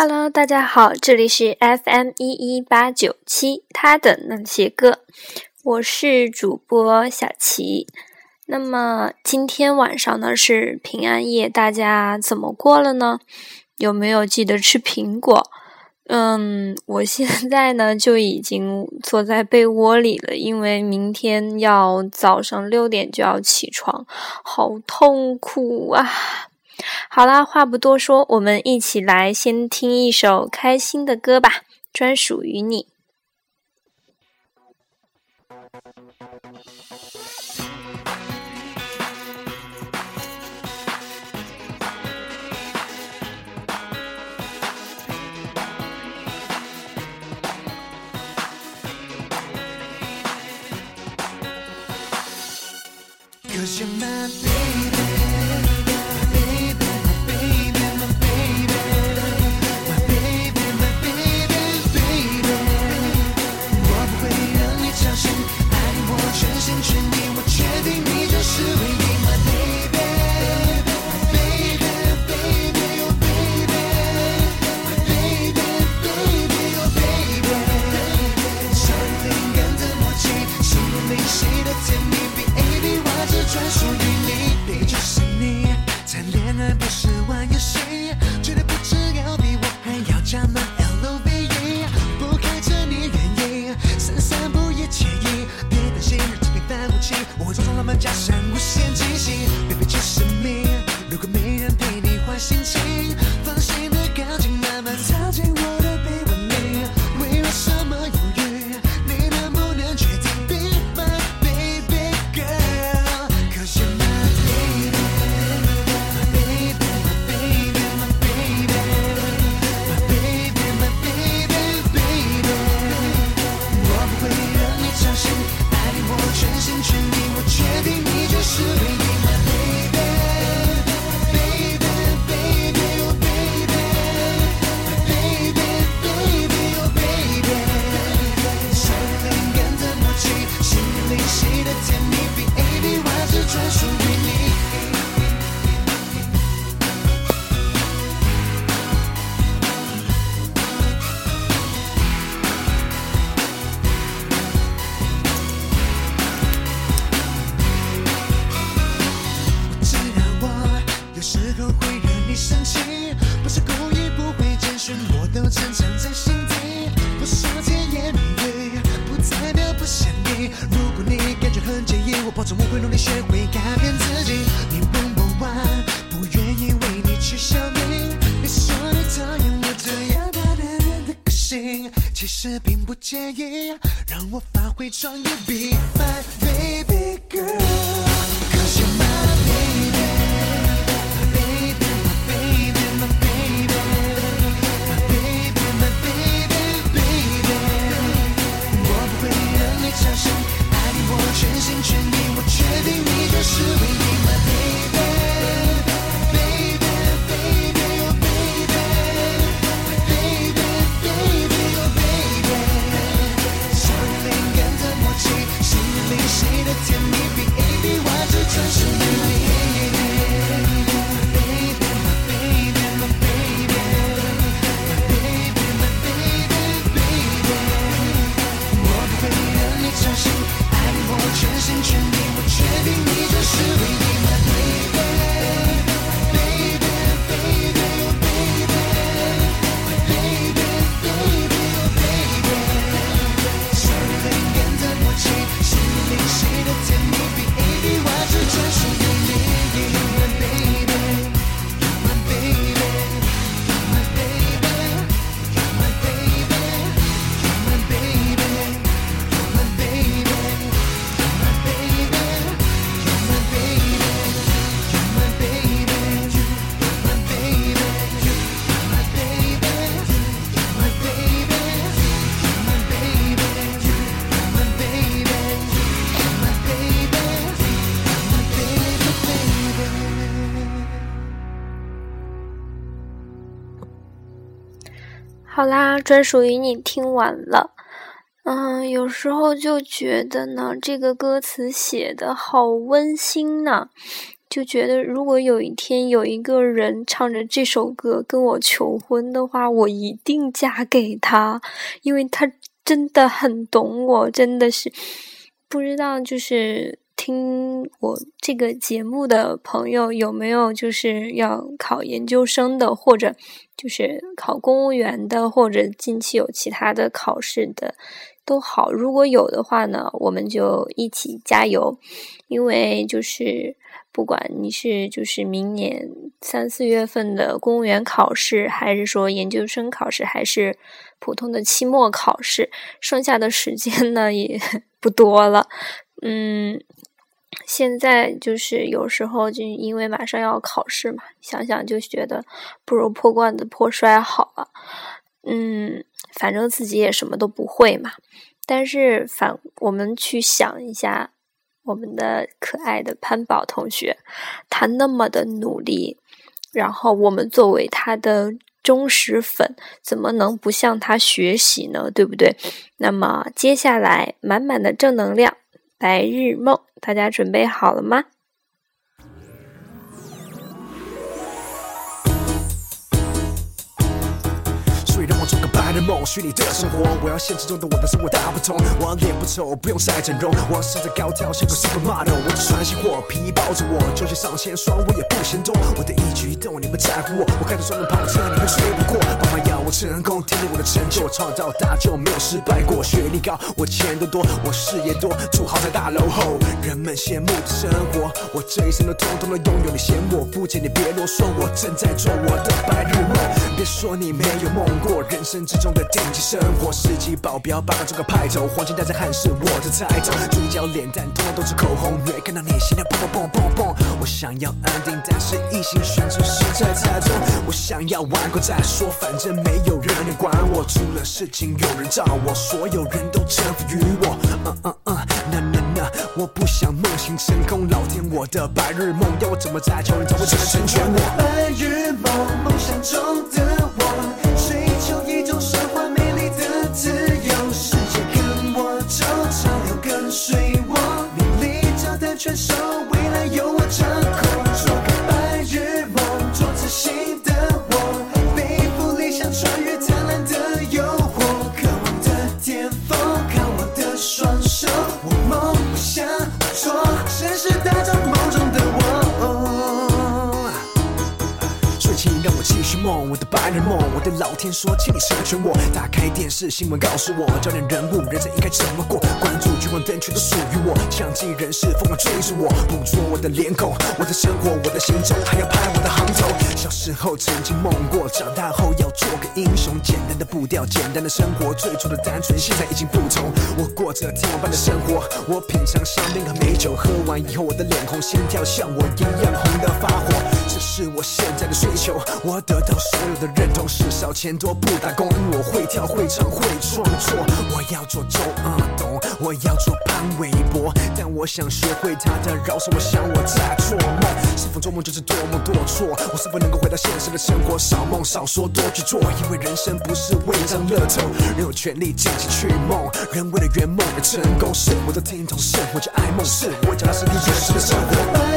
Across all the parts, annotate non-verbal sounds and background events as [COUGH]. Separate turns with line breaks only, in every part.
Hello，大家好，这里是 FM 一一八九七，他的那些歌，我是主播小琪。那么今天晚上呢是平安夜，大家怎么过了呢？有没有记得吃苹果？嗯，我现在呢 [LAUGHS] 就已经坐在被窝里了，因为明天要早上六点就要起床，好痛苦啊！好啦，话不多说，我们一起来先听一首开心的歌吧，专属于你。
很介意，我保证我会努力学会改变自己。你问我 why，不愿意为你去想命。你说你讨厌我这样大男人的个性，其实并不介意，让我发挥创意。Be my baby girl，cause you're my。
好啦，专属于你听完了。嗯，有时候就觉得呢，这个歌词写的好温馨呢。就觉得如果有一天有一个人唱着这首歌跟我求婚的话，我一定嫁给他，因为他真的很懂我，真的是不知道就是听我这个节目的朋友有没有就是要考研究生的，或者就是考公务员的，或者近期有其他的考试的。都好，如果有的话呢，我们就一起加油。因为就是不管你是就是明年三四月份的公务员考试，还是说研究生考试，还是普通的期末考试，剩下的时间呢也不多了。嗯，现在就是有时候就因为马上要考试嘛，想想就觉得不如破罐子破摔好了。嗯。反正自己也什么都不会嘛，但是反我们去想一下，我们的可爱的潘宝同学，他那么的努力，然后我们作为他的忠实粉，怎么能不向他学习呢？对不对？那么接下来满满的正能量，白日梦，大家准备好了吗？
白日梦，虚拟的生活，我要现实中的我的生活大不同。我脸不丑，不用晒整容，我要身材高挑像个 supermodel。我只穿西货，皮衣包着我，就算上千双我也不嫌多。我的一举一动你们在乎我，我开着双人跑车你们追不过。爸妈要我成功，听听我的成就，创造大就没有失败过。学历高，我钱都多，我事业多，住豪宅大楼后，人们羡慕的生活，我这一生都统统都拥有。你嫌我肤浅，你别啰嗦，我正在做我的白日梦。别说你没有梦过，人生之。中的顶级生活，司机保镖，八卦做个派头，黄金戴在汉是我的菜头，嘴角脸蛋通通都是口红，越看到你心跳砰砰砰砰砰。我想要安定，但是一心选择实在太重。我想要玩过再说，反正没有人能管我，出了事情有人罩我，所有人都臣服于我。嗯嗯嗯，那那那，我不想梦醒成空，老天，我的白日梦要我怎么在求人，才会成全我？白日梦，梦想中的白日梦。我对老天说，请你成全我。打开电视新闻，告诉我焦点人物，人生应该怎么过。关注。聚光灯全都属于我，相机人士疯狂追着我，捕捉我的脸孔，我的生活，我的行踪，还要拍我的行头。小时候曾经梦过，长大后要。步调，简单的生活，最初的单纯，现在已经不同。我过着天王般的生活，我品尝香槟和美酒，喝完以后我的脸红，心跳像我一样红的发火。这是我现在的追求，我得到所有的认同，是少钱多不打工，我会跳会唱会创作。我要做周阿东，我要。做潘玮柏，但我想学会他的饶舌。我想我在做梦，是否做梦就是多梦多错？我是否能够回到现实的生活？少梦少说，多去做，因为人生不是为张乐透。人有权利尽情去梦，人为了圆梦而成功。是我的听筒，是我就爱梦，是我脚踏实地真实的生活。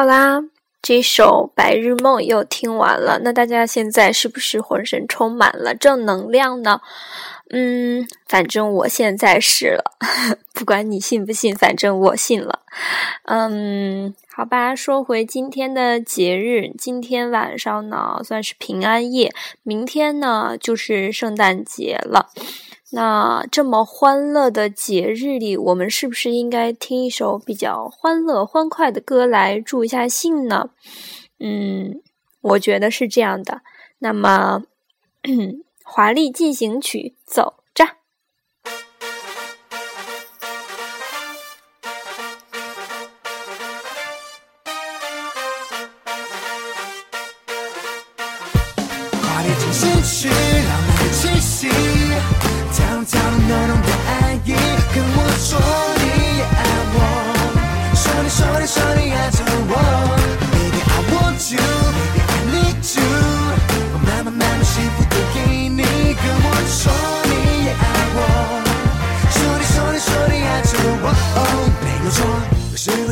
好啦，这首《白日梦》又听完了，那大家现在是不是浑身充满了正能量呢？嗯，反正我现在是了，[LAUGHS] 不管你信不信，反正我信了。嗯，好吧，说回今天的节日，今天晚上呢算是平安夜，明天呢就是圣诞节了。那这么欢乐的节日里，我们是不是应该听一首比较欢乐欢快的歌来助一下兴呢？嗯，我觉得是这样的。那么。[CLEARS THROAT] 华丽进行曲，走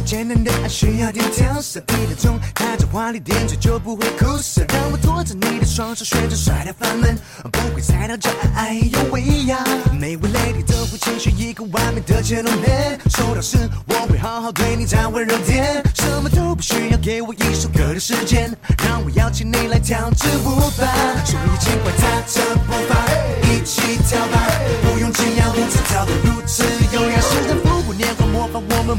简单的爱需要点调色，一点钟，带着华丽点缀就不会苦涩。让我拖着你的双手，旋转甩掉烦闷，不会踩到这爱有喂呀。每位 lady 都会期许一个完美的 gentleman，收到时我会好好对你再温柔点，什么都不需要给我一首歌的时间，让我邀请你来跳支舞吧，所以尽管踏着步伐一起跳吧，不用惊讶，舞姿跳得如此优雅，试着复古年华模仿，我们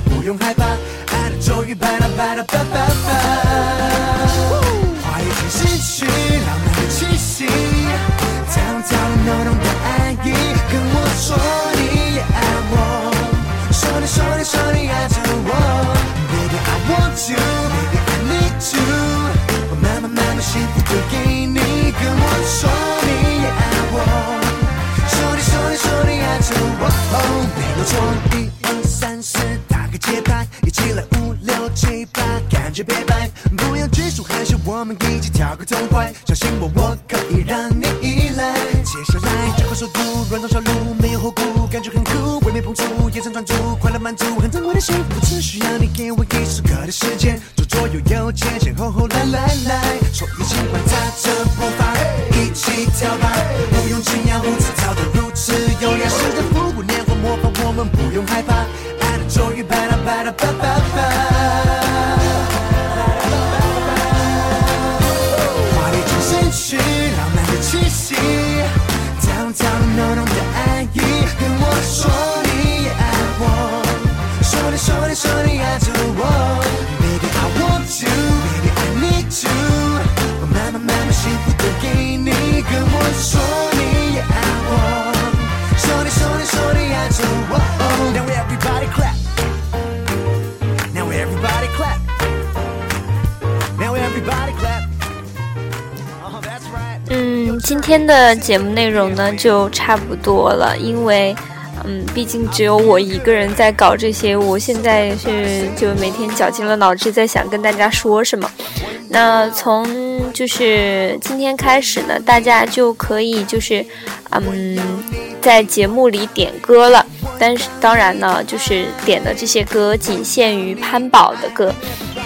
Don't 幸福都给你，跟我说你也爱我，说你说你说你爱着我。Now everybody clap. Now everybody clap. Now everybody clap. That's right.
嗯，今天的节目内容呢就差不多了，因为，嗯，毕竟只有我一个人在搞这些，我现在是就每天绞尽了脑汁在想跟大家说什么。那从就是今天开始呢，大家就可以就是，嗯，在节目里点歌了。但是当然呢，就是点的这些歌仅限于潘宝的歌。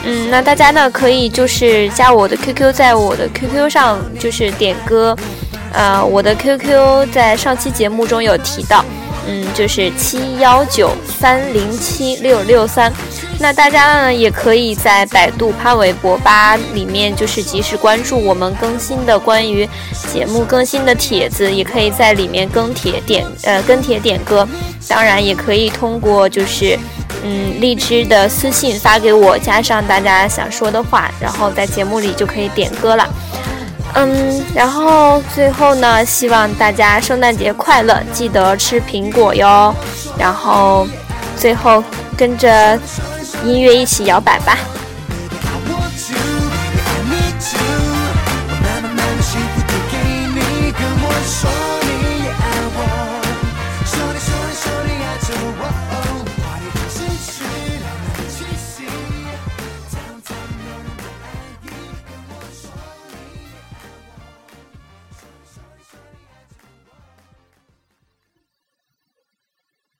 嗯，那大家呢可以就是加我的 QQ，在我的 QQ 上就是点歌。呃，我的 QQ 在上期节目中有提到，嗯，就是七幺九三零七六六三。那大家呢也可以在百度潘玮柏吧里面就是及时关注我们更新的关于节目更新的帖子，也可以在里面跟帖点呃跟帖点歌。当然也可以通过就是嗯荔枝的私信发给我，加上大家想说的话，然后在节目里就可以点歌了。嗯，然后最后呢，希望大家圣诞节快乐，记得吃苹果哟。然后最后跟着音乐一起摇摆吧。